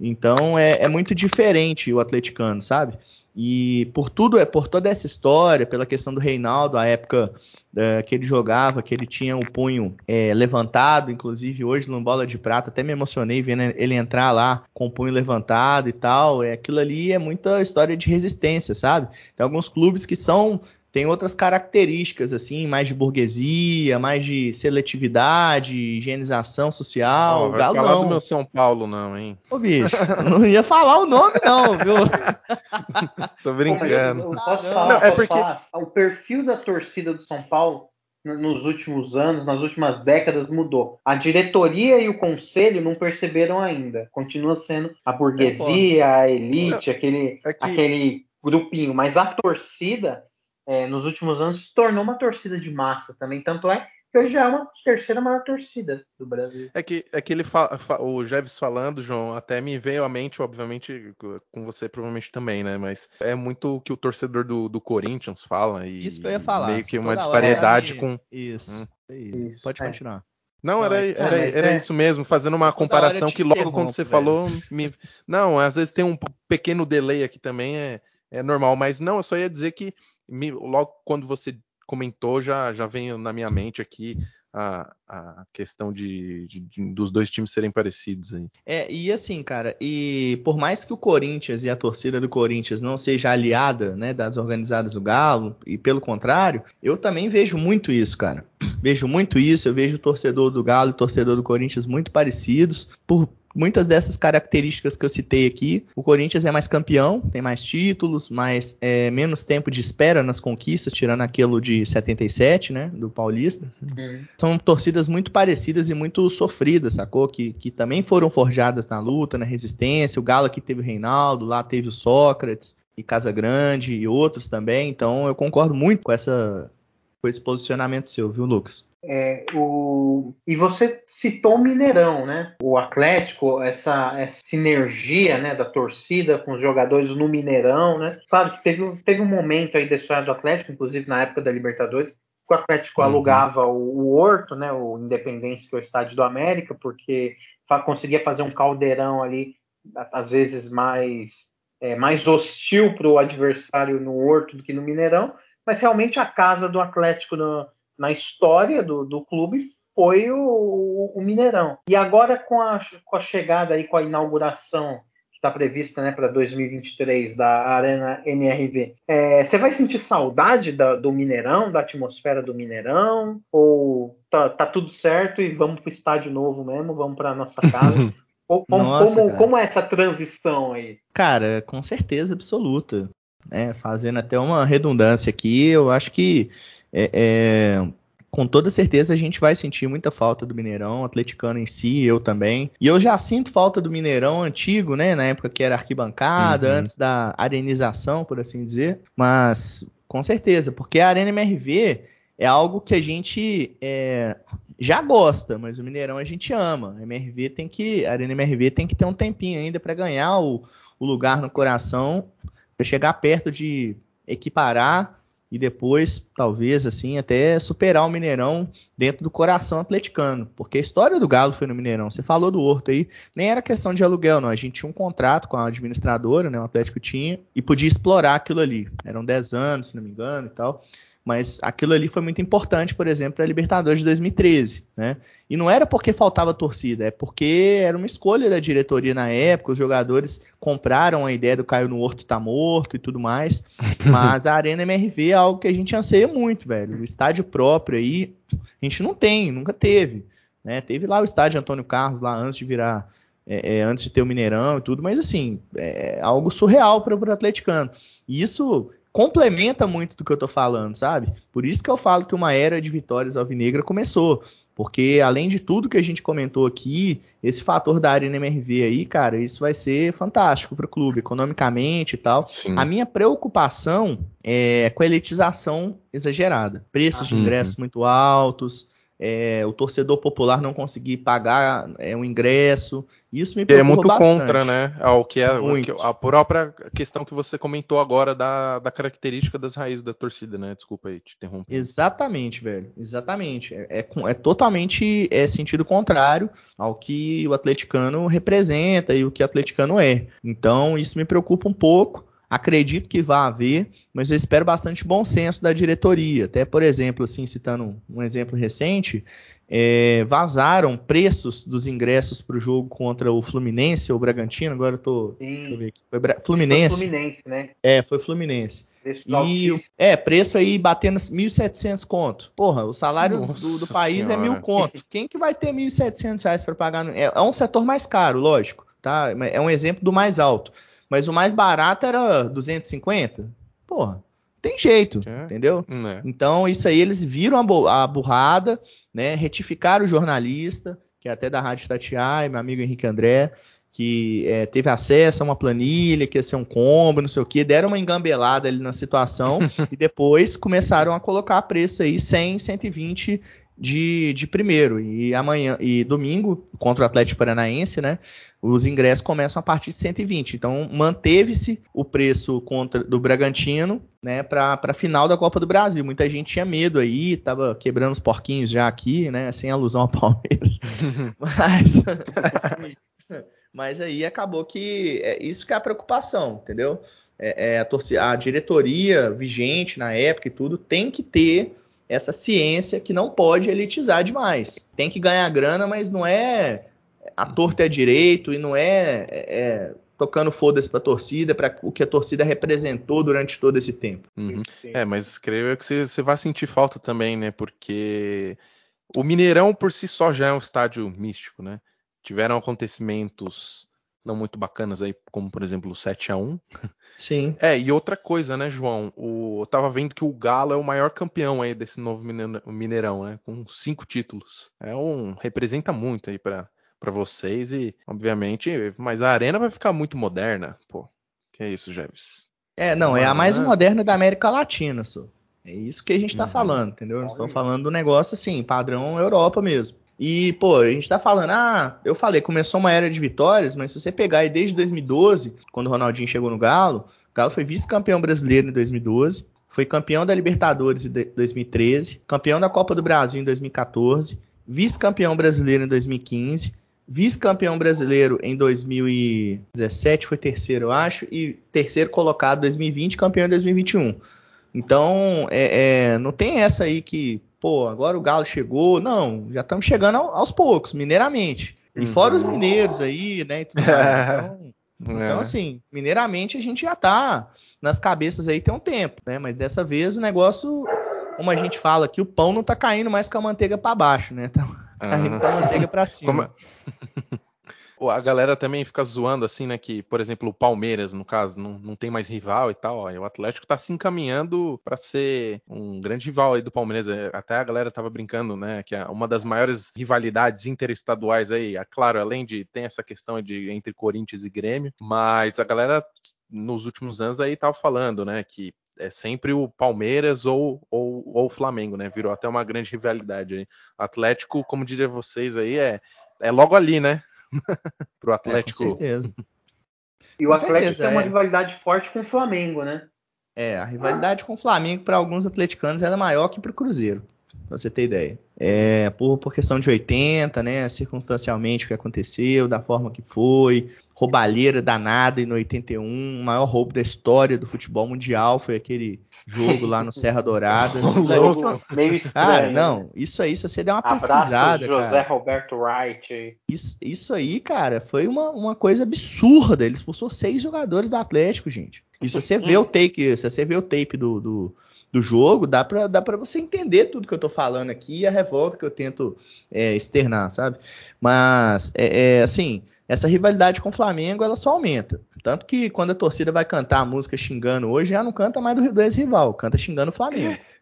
Então é, é, muito diferente o atleticano, sabe? E por tudo, é por toda essa história, pela questão do Reinaldo, a época é, que ele jogava, que ele tinha o punho é, levantado, inclusive hoje no Bola de Prata, até me emocionei vendo ele entrar lá com o punho levantado e tal. É, aquilo ali é muita história de resistência, sabe? Tem alguns clubes que são tem outras características, assim, mais de burguesia, mais de seletividade, higienização social.
Não, vai falar não. do meu São Paulo, não, hein?
Ô, bicho, não ia falar o nome, não, viu?
Tô brincando.
Pô, posso falar, não, é porque... Falar, o perfil da torcida do São Paulo nos últimos anos, nas últimas décadas, mudou. A diretoria e o conselho não perceberam ainda. Continua sendo a burguesia, é a elite, aquele, é que... aquele grupinho. Mas a torcida é, nos últimos anos se tornou uma torcida de massa também. Tanto é que hoje é uma terceira maior torcida do Brasil.
É que, é que ele fa, fa, o Jeves falando, João, até me veio à mente, obviamente, com você provavelmente também, né? Mas é muito o que o torcedor do, do Corinthians fala. E,
Isso que eu ia falar.
Meio que uma disparidade com.
Isso. Hum. Isso. Pode é. continuar.
Não, era, é, era, era é... isso mesmo, fazendo uma comparação que logo quando você velho. falou. Me... Não, às vezes tem um pequeno delay aqui também, é, é normal, mas não, eu só ia dizer que me, logo quando você comentou, já, já vem na minha mente aqui a, a questão de, de, de, dos dois times serem parecidos aí.
É, e assim, cara, e por mais que o Corinthians e a torcida do Corinthians não seja aliada, né, das organizadas do Galo, e pelo contrário, eu também vejo muito isso, cara. Vejo muito isso, eu vejo o torcedor do Galo e o torcedor do Corinthians muito parecidos, por muitas dessas características que eu citei aqui. O Corinthians é mais campeão, tem mais títulos, mais é, menos tempo de espera nas conquistas, tirando aquilo de 77, né, do Paulista. Uhum. São torcidas muito parecidas e muito sofridas, sacou? Que, que também foram forjadas na luta, na resistência. O Galo aqui teve o Reinaldo, lá teve o Sócrates e Casa Grande e outros também. Então eu concordo muito com essa com esse posicionamento seu, viu, Lucas?
É, o... E você citou o Mineirão, né? O Atlético, essa, essa, sinergia né, da torcida com os jogadores no Mineirão, né? Claro que teve, teve um momento aí da história do Atlético, inclusive na época da Libertadores, que o Atlético uhum. alugava o, o, Horto, né? O Independência, que é o estádio do América, porque conseguia fazer um caldeirão ali, às vezes mais, é, mais hostil para o adversário no Horto do que no Mineirão, mas realmente a casa do Atlético no, na história do, do clube foi o, o, Mineirão. E agora com a, com a chegada aí, com a inauguração que está prevista né, para 2023 da Arena MRV, é, você vai sentir saudade da, do Mineirão, da atmosfera do Mineirão? Ou tá, tá tudo certo e vamos para o estádio novo mesmo, vamos para nossa casa? Como, Nossa, como, como, é essa transição aí?
Cara, com certeza absoluta. É, fazendo até uma redundância aqui, eu acho que é, é, com toda certeza a gente vai sentir muita falta do Mineirão, atleticano em si, eu também. E eu já sinto falta do Mineirão antigo, né? Na época que era arquibancada, uhum. antes da arenização, por assim dizer. Mas com certeza, porque a Arena MRV é algo que a gente é, já gosta, mas o Mineirão a gente ama. A MRV tem que, a Arena MRV tem que ter um tempinho ainda para ganhar o, o lugar no coração, para chegar perto de equiparar e depois, talvez, assim, até superar o Mineirão dentro do coração atleticano. Porque a história do Galo foi no Mineirão. Você falou do Horto aí, nem era questão de aluguel, não. A gente tinha um contrato com a administradora, né? O Atlético tinha, e podia explorar aquilo ali. Eram 10 anos, se não me engano, e tal. Mas aquilo ali foi muito importante, por exemplo, para a Libertadores de 2013, né? E não era porque faltava torcida, é porque era uma escolha da diretoria na época, os jogadores compraram a ideia do Caio no Horto tá morto e tudo mais. Mas a Arena MRV é algo que a gente anseia muito, velho. O estádio próprio aí, a gente não tem, nunca teve. né? Teve lá o estádio Antônio Carlos lá antes de virar, é, é, antes de ter o Mineirão e tudo, mas assim, é algo surreal para o atleticano. E isso complementa muito do que eu tô falando, sabe? Por isso que eu falo que uma era de vitórias alvinegra começou. Porque além de tudo que a gente comentou aqui, esse fator da Arena MRV aí, cara, isso vai ser fantástico para o clube, economicamente e tal. Sim. A minha preocupação é com a elitização exagerada. Preços de uhum. ingressos muito altos, é, o torcedor popular não conseguir pagar é, um ingresso. Isso me preocupa
É muito
bastante.
contra, né? Ao que é muito. a própria questão que você comentou agora da, da característica das raízes da torcida, né? Desculpa aí te interromper.
Exatamente, velho. Exatamente. É, é, é totalmente é sentido contrário ao que o atleticano representa e o que o atleticano é. Então, isso me preocupa um pouco. Acredito que vai haver, mas eu espero bastante bom senso da diretoria. Até, por exemplo, assim, citando um exemplo recente, é, vazaram preços dos ingressos para o jogo contra o Fluminense ou o Bragantino. Agora eu tô. Sim. Deixa eu ver aqui. Foi Bra... Fluminense. Foi Fluminense, né? É, foi Fluminense. Preço e, é, preço aí batendo 1.700 conto. Porra, o salário do, do, país senhora. é mil conto. Quem que vai ter 1.700 reais para pagar? No... É, é um setor mais caro, lógico. Tá? É um exemplo do mais alto. Mas o mais barato era 250. Porra, tem jeito, é. entendeu? É. Então, isso aí eles viram a, a burrada, né? Retificaram o jornalista, que é até da Rádio Tatiai, meu amigo Henrique André, que é, teve acesso a uma planilha, que ia ser um combo, não sei o que, deram uma engambelada ali na situação e depois começaram a colocar preço aí 100, 120 de, de primeiro. E amanhã e domingo, contra o Atlético Paranaense, né? Os ingressos começam a partir de 120. Então, manteve-se o preço contra do Bragantino, né, para a final da Copa do Brasil. Muita gente tinha medo aí, tava quebrando os porquinhos já aqui, né, sem alusão ao Palmeiras. mas, mas aí acabou que é isso que é a preocupação, entendeu? É, é a, torcida, a diretoria vigente na época e tudo tem que ter essa ciência que não pode elitizar demais. Tem que ganhar grana, mas não é a torta é direito e não é, é, é tocando foda-se pra torcida, para o que a torcida representou durante todo esse tempo.
Uhum. É, mas creio que você, você vai sentir falta também, né? Porque o Mineirão por si só já é um estádio místico, né? Tiveram acontecimentos não muito bacanas aí, como por exemplo o 7 a 1
Sim.
É, e outra coisa, né, João? O, eu tava vendo que o Galo é o maior campeão aí desse novo Mineirão, né? Com cinco títulos. É um. representa muito aí para para vocês e, obviamente, mas a arena vai ficar muito moderna, pô. Que é isso, Jeves?
É, não, é a mais moderna da América Latina, só. É isso que a gente tá uhum. falando, entendeu? Estamos falando do negócio assim, padrão Europa mesmo. E, pô, a gente tá falando, ah, eu falei, começou uma era de vitórias, mas se você pegar aí desde 2012, quando o Ronaldinho chegou no Galo, o Galo foi vice-campeão brasileiro em 2012, foi campeão da Libertadores em 2013, campeão da Copa do Brasil em 2014, vice-campeão brasileiro em 2015, vice-campeão brasileiro em 2017, foi terceiro, eu acho, e terceiro colocado em 2020, campeão em 2021. Então, é, é, não tem essa aí que, pô, agora o Galo chegou. Não, já estamos chegando aos poucos, mineiramente. E uhum. fora os mineiros aí, né? Então, então, assim, mineiramente a gente já tá nas cabeças aí tem um tempo, né? Mas dessa vez o negócio, como a gente fala aqui, o pão não tá caindo mais com a manteiga para baixo, né? Tá, tá indo com a manteiga para cima. Como...
A galera também fica zoando assim, né? Que, por exemplo, o Palmeiras, no caso, não, não tem mais rival e tal. Ó, e o Atlético tá se encaminhando para ser um grande rival aí do Palmeiras. É, até a galera tava brincando, né? Que é uma das maiores rivalidades interestaduais aí. É claro, além de tem essa questão de entre Corinthians e Grêmio, mas a galera nos últimos anos aí tava falando, né? Que é sempre o Palmeiras ou, ou, ou o Flamengo, né? Virou até uma grande rivalidade aí. Atlético, como diria vocês aí, é, é logo ali, né? pro Atlético. É, com certeza.
E o com Atlético certeza, tem uma é. rivalidade forte com o Flamengo, né?
É, a rivalidade com o Flamengo para alguns atleticanos era maior que para o Cruzeiro, pra você ter ideia. É, por, por questão de 80, né, circunstancialmente o que aconteceu, da forma que foi, roubalheira danada e no 81, o maior roubo da história do futebol mundial foi aquele jogo lá no Serra Dourada.
Meio estranho.
Cara, não, né? isso aí, se você der uma Abraço pesquisada,
José
cara,
Roberto Wright.
Isso, isso aí, cara, foi uma, uma coisa absurda. Ele expulsou seis jogadores do Atlético, gente. E se você vê o take, se você vê o tape do, do, do jogo, dá pra, dá pra você entender tudo que eu tô falando aqui e a, revolta que eu tento é, externar, sabe? Mas, é, é, assim, essa rivalidade com o Flamengo, ela só aumenta. Tanto que quando a torcida vai cantar a música xingando hoje, já não canta mais do, do ex-rival, canta xingando o Flamengo.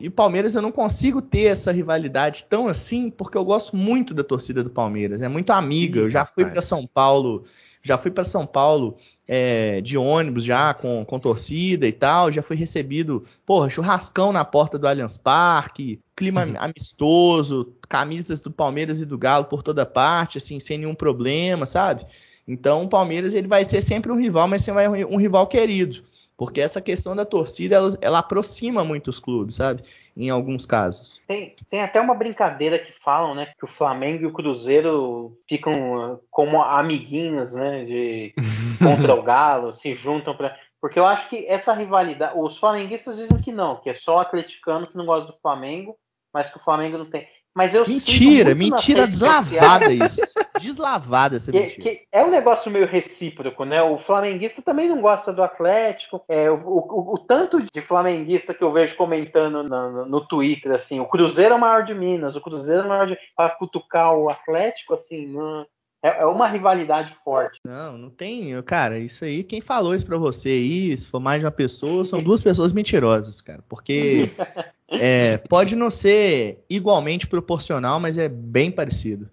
E o Palmeiras eu não consigo ter essa rivalidade tão assim, porque eu gosto muito da torcida do Palmeiras. É muito amiga. Eu já fui para São Paulo, já fui para São Paulo é, de ônibus já com, com torcida e tal. Já fui recebido, porra, churrascão na porta do Allianz Parque, clima uhum. amistoso, camisas do Palmeiras e do Galo por toda parte, assim, sem nenhum problema, sabe? Então o Palmeiras ele vai ser sempre um rival, mas sempre um rival querido. Porque essa questão da torcida, ela, ela aproxima muitos clubes, sabe? Em alguns casos.
Tem, tem até uma brincadeira que falam, né? Que o Flamengo e o Cruzeiro ficam uh, como amiguinhos, né? De, contra o Galo, se juntam para. Porque eu acho que essa rivalidade. Os flamenguistas dizem que não, que é só o atleticano que não gosta do Flamengo, mas que o Flamengo não tem. Mas eu
mentira, mentira deslavada isso. Deslavada essa
que. Que é um negócio meio recíproco, né? O flamenguista também não gosta do Atlético. É, o, o, o tanto de flamenguista que eu vejo comentando no, no, Twitter, assim, o Cruzeiro é o maior de Minas, o Cruzeiro é o maior de. para cutucar o Atlético, assim, não, é, é uma rivalidade forte.
Não, não tem. Cara, isso aí, quem falou isso pra você aí, se for mais de uma pessoa, são duas pessoas mentirosas, cara. Porque é, pode não ser igualmente proporcional, mas é bem parecido.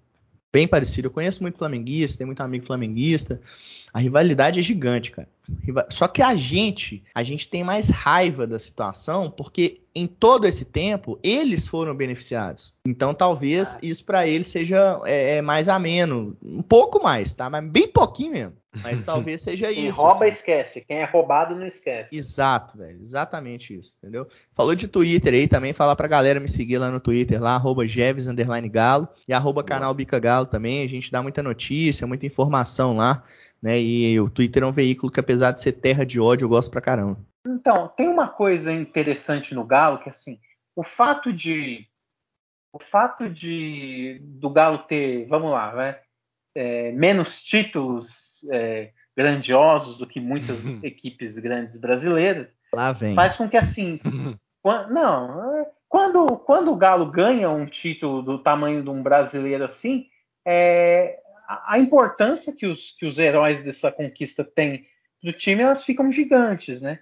Bem parecido. Eu conheço muito flamenguista, tenho muito amigo flamenguista. A rivalidade é gigante, cara. Só que a gente, a gente tem mais raiva da situação porque em todo esse tempo eles foram beneficiados. Então talvez ah. isso para eles seja é, é, mais ameno, um pouco mais, tá? Mas bem pouquinho mesmo. Mas talvez seja
Quem
isso.
Quem rouba assim. esquece, quem é roubado não esquece.
Exato, velho, exatamente isso, entendeu? Falou de Twitter aí também, falar pra galera me seguir lá no Twitter, lá, arroba Jeves, Galo, e arroba canal Bica Galo também, a gente dá muita notícia, muita informação lá né? E o Twitter é um veículo que, apesar de ser terra de ódio, eu gosto pra caramba.
Então, tem uma coisa interessante no Galo que assim, o fato de o fato de do Galo ter, vamos lá, né, é, menos títulos é, grandiosos do que muitas equipes grandes brasileiras, faz com que assim, quando, não, quando quando o Galo ganha um título do tamanho de um brasileiro assim, é, a, importância que os, que os heróis dessa conquista têm do time, elas ficam gigantes, né?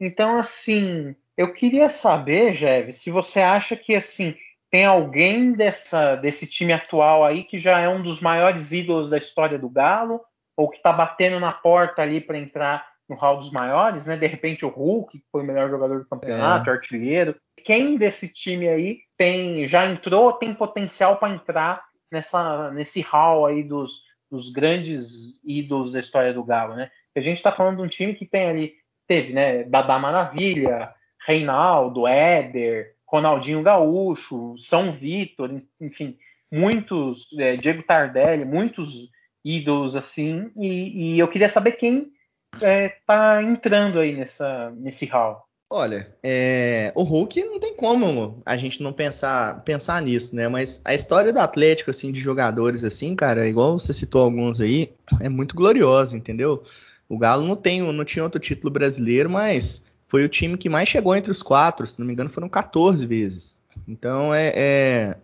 Então, assim, eu queria saber, Jeve, se você acha que, assim, tem alguém dessa, desse time atual aí que já é um dos maiores ídolos da história do Galo, ou que está batendo na porta ali para entrar no hall dos maiores, né? De repente o Hulk, que foi o melhor jogador do campeonato, é. artilheiro. Quem desse time aí tem já entrou, tem potencial para entrar nessa, nesse hall aí dos, dos grandes ídolos da história do Galo, né? A gente está falando de um time que tem ali, teve, né, Dadá Maravilha, Reinaldo, Éder, Ronaldinho Gaúcho, São Vitor, enfim, muitos, é, Diego Tardelli, muitos ídolos assim, e, e eu queria saber quem está é, entrando aí nessa, nesse hall.
Olha, é, o Hulk não tem como a gente não pensar, pensar nisso, né? Mas a história do Atlético, assim, de jogadores, assim, cara, igual você citou alguns aí, é muito gloriosa, entendeu? O Galo não tem, não tinha outro título brasileiro, mas foi o time que mais chegou entre os quatro, se não me engano, foram 14 vezes. Então é, é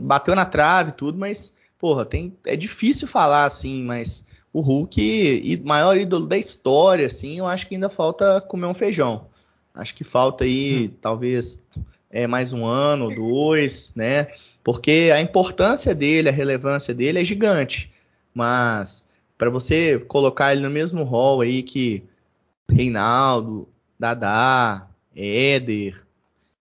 bateu na trave tudo, mas porra, tem, é difícil falar assim, mas o Hulk, maior ídolo da história, assim, eu acho que ainda falta comer um feijão. Acho que falta aí, hum. talvez, é, mais um ano, dois, né? Porque a importância dele, a relevância dele é gigante. Mas para você colocar ele no mesmo rol aí que Reinaldo, Dadá, Éder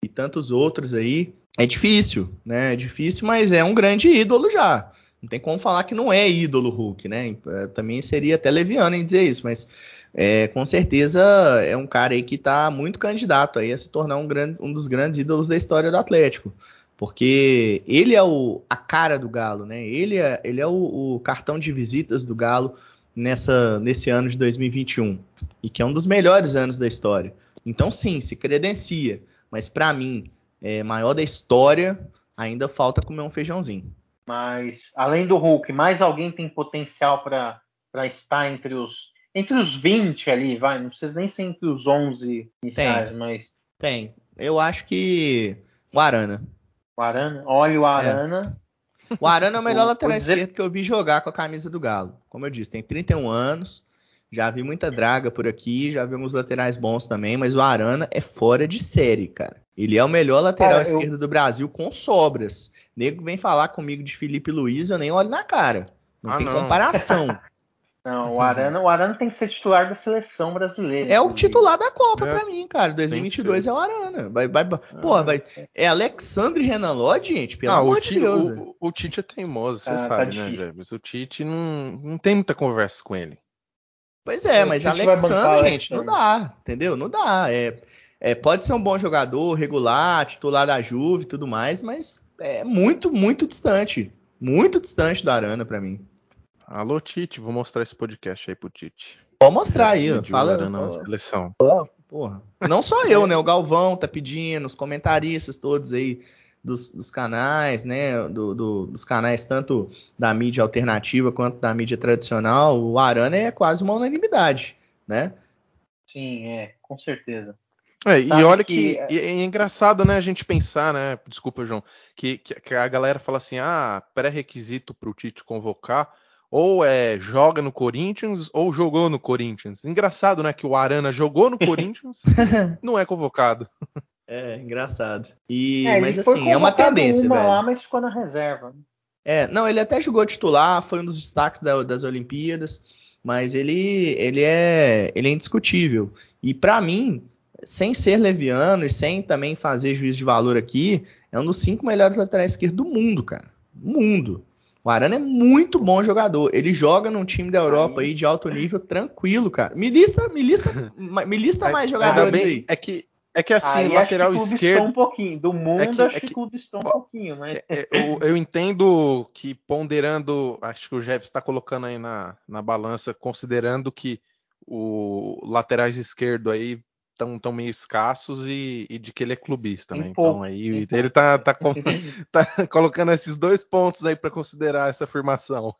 e tantos outros aí, é difícil, né? É difícil, mas é um grande ídolo já. Não tem como falar que não é ídolo Hulk, né? É, também seria até leviano em dizer isso, mas é, com certeza é um cara aí que está muito candidato aí a se tornar um, grande, um dos grandes ídolos da história do Atlético. Porque ele é o, a cara do Galo, né? Ele é, ele é o, o cartão de visitas do Galo nessa, nesse ano de 2021. E que é um dos melhores anos da história. Então, sim, se credencia. Mas para mim, é, maior da história, ainda falta comer um feijãozinho.
Mas, além do Hulk, mais alguém tem potencial para estar entre os entre os 20 ali, vai, não precisa nem ser entre os 11 iniciais,
tem,
mas.
Tem. Eu acho que. Guarana.
O Arana, olha o Arana.
É. O Arana é o melhor lateral
dizer-
esquerdo que eu vi jogar com a camisa do Galo. Como eu disse, tem 31 anos, já vi muita draga por aqui, já vi alguns laterais bons também, mas o Arana é fora de série, cara. Ele é o melhor lateral
Cara, eu-
esquerdo do Brasil com sobras. Nego vem falar comigo de Felipe Luiz, eu nem olho na cara. Não
Ah,
tem
não.
comparação.
Não, o Arana, o Arana tem que ser titular da seleção brasileira.
É o titular da Copa
É.
pra mim, cara. 2022 é o Arana. Vai, vai, porra, vai. É Alexandre Renan Lodge, gente? Pelo
Ah,
amor
o,
de Deus.
o- o Tite é teimoso, você
Ah, tá
sabe, né,
difícil.
Jebs? O Tite não, não tem muita conversa com ele.
Pois é, mas Alexandre, gente, não dá, entendeu? Não dá. É, é, pode ser um bom jogador, regular, titular da Juve e tudo mais, mas é muito, muito distante. Muito distante do Arana pra mim.
Alô, Tite, vou mostrar esse podcast aí pro Tite.
Pode mostrar aí, ó. Fala.
Arana
ó,
seleção.
Porra. Não só eu, né? O Galvão tá pedindo, os comentaristas todos aí dos, dos canais, né? do- do- dos canais tanto da mídia alternativa quanto da mídia tradicional. O Arana é quase uma unanimidade, né?
Sim, é, com certeza.
É, e
Sabe
olha
que-
que, e é engraçado, né, a gente pensar, né, desculpa, João, que, que- que a galera fala assim, ah, pré-requisito pro Tite convocar, ou é joga no Corinthians, ou jogou no Corinthians. Engraçado, né, que o Arana jogou no Corinthians, não é convocado.
É, engraçado. E,
É, ele
mas assim, é uma tendência,
uma
velho.
lá, mas ficou na reserva.
É, não, ele até jogou titular, foi um dos destaques da- das Olimpíadas, mas ele, ele é, ele é indiscutível. E pra mim, sem ser leviano e sem também fazer juízo de valor aqui, é um dos cinco melhores laterais esquerdos do mundo, cara. Mundo. O Arana é muito bom jogador. Ele joga num time da Europa aí, de alto nível, tranquilo, cara. Me lista, me lista, me lista mais jogadores
bem-
aí.
É que, é que assim,
Aí
lateral
acho que
esquerdo,
um pouquinho. Do mundo,
que-
acho
é
que,
que-
clube um pouquinho, mas.
É, eu, eu entendo que ponderando, acho que o Jeff está colocando aí na, na balança, considerando que o laterais esquerdo aí estão tão meio escassos e, e de que ele é clubista, né? então aí ele tá, tá, com- tá colocando esses dois pontos aí para considerar essa afirmação.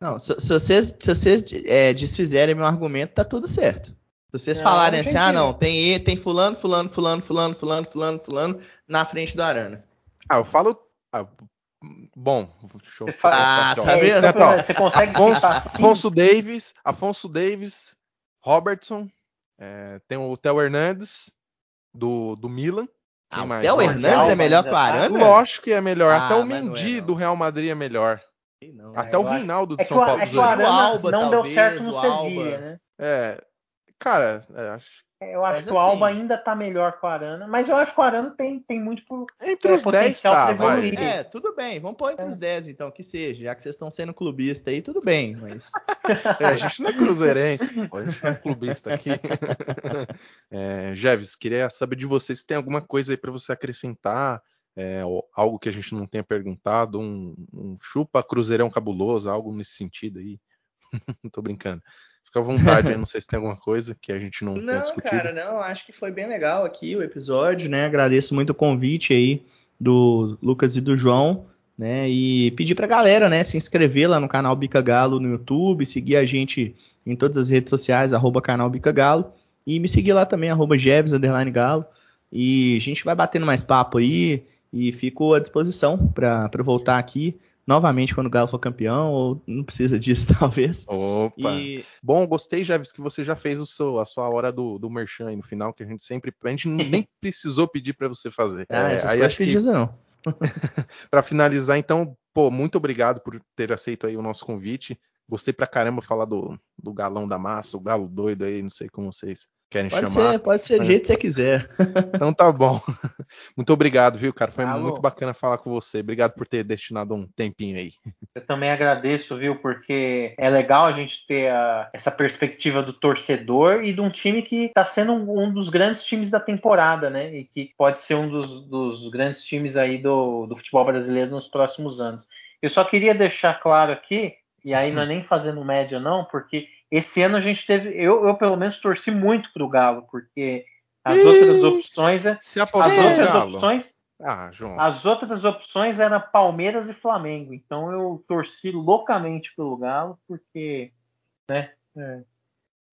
Não, se, se vocês, se vocês é, desfizerem meu argumento, tá tudo certo. Se vocês
Não,
falarem assim, ah, não, tem E, tem fulano, fulano, fulano, fulano, fulano, fulano, fulano, na frente do Arana.
Ah, eu falo. ah, bom, deixa eu
Você fala-
pensar
Ah, tá
É,
vendo?
então, você consegue
Afonso? Afonso Davis, Afonso Davis, Robertson, é, tem o Theo Hernandes do, do Milan.
Ah, o
mais?
Theo
Jorge
Hernandes é melhor que o
tá-
Arana?
Lógico que é melhor.
Ah,
Até o
é,
Mendy
não.
do Real Madrid é melhor.
Não.
Até
eu
o Reinaldo do
É
São
o,
Paulo.
é que o. Arana
Alba,
não deu certo no
o
Sevilla,
Alba.
né?
É, cara, é, acho
Eu acho
Mas
que o Alba
assim-
ainda tá melhor que o Arana, mas eu acho que o Arana tem, tem muito por.
entre
É,
os 10
potencial
tá, vai.
É, tudo bem, vamos pôr entre os 10 então, que seja, já que vocês estão sendo clubista aí, tudo bem, mas...
É, a gente não é cruzeirense, pô, a gente é clubista aqui. É, Jeves, queria saber de vocês se tem alguma coisa aí para você acrescentar, é, algo que a gente não tenha perguntado, um, um chupa cruzeirão cabuloso, algo nesse sentido aí. Tô brincando. Fica à vontade não sei se tem alguma coisa que a gente não,
Não,
discutido.
cara, não, acho que foi bem legal aqui o episódio, né? Agradeço muito o convite aí do Lucas e do João, né? E pedir pra galera, né, se inscrever lá no canal Bica Galo no YouTube, seguir a gente em todas as redes sociais, arroba canal Bica Galo, e me seguir lá também, arroba Jeves, underline Galo, e a gente vai batendo mais papo aí, e fico à disposição pra voltar aqui novamente quando o Galo for campeão, ou não precisa disso, talvez.
Opa!
E
Bom, gostei, Jeves, que você já fez o seu, a sua hora do, do merchan aí no final, que a gente sempre. A gente nem precisou pedir para você fazer.
ah,
É,
essas
aí
coisas
acho que
não.
Para finalizar, então, pô, muito obrigado por ter aceito aí o nosso convite. Gostei pra caramba falar do, do galão da massa, o galo doido aí, não sei como vocês querem
Pode
chamar.
ser, pode ser do jeito que você quiser.
Então tá bom. Muito obrigado, viu, cara? Foi
Alô.
muito bacana falar com você. Obrigado por ter destinado um tempinho aí.
Eu também agradeço, viu? Porque é legal a gente ter a- essa perspectiva do torcedor e de um time que está sendo um, um dos grandes times da temporada, né? E que pode ser um dos, dos grandes times aí do, do futebol brasileiro nos próximos anos. Eu só queria deixar claro aqui, e aí não é nem fazendo média, não, porque esse ano a gente teve. Eu, eu pelo menos torci muito pro Galo, porque as
Ih.
outras opções. é-
Se
As outras
Galo.
opções
Ah, João.
as outras opções eram Palmeiras e Flamengo. Então eu torci loucamente pelo Galo, porque né, é,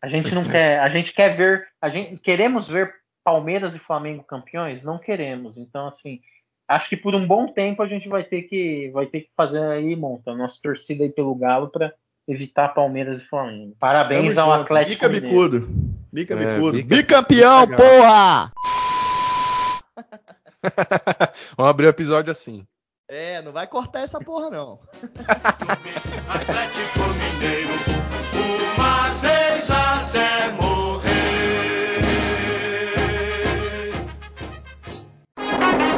a gente não quer. A gente quer ver. A gente, queremos ver Palmeiras e Flamengo campeões? Não queremos. Então, assim, acho que por um bom tempo a gente vai ter que vai ter que fazer aí monta nossa torcida aí pelo Galo para evitar Palmeiras e Flamengo. Parabéns
Tamo
ao
junto.
Atlético
Bica
Mineiro.
bicudo. Bica
É,
bicudo.
bica-
Bicampeão,
bica-
porra!
Vamos abrir o episódio assim.
É, não vai cortar essa porra, não.
Atlético Mineiro, uma vez até morrer.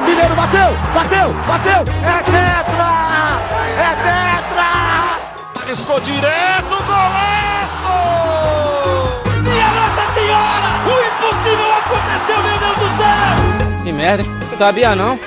Mineiro bateu, bateu, bateu! É! É
Arriscou direto, golaço! Minha Nossa Senhora! O impossível aconteceu, meu Deus do céu!
Que merda? Sabia não?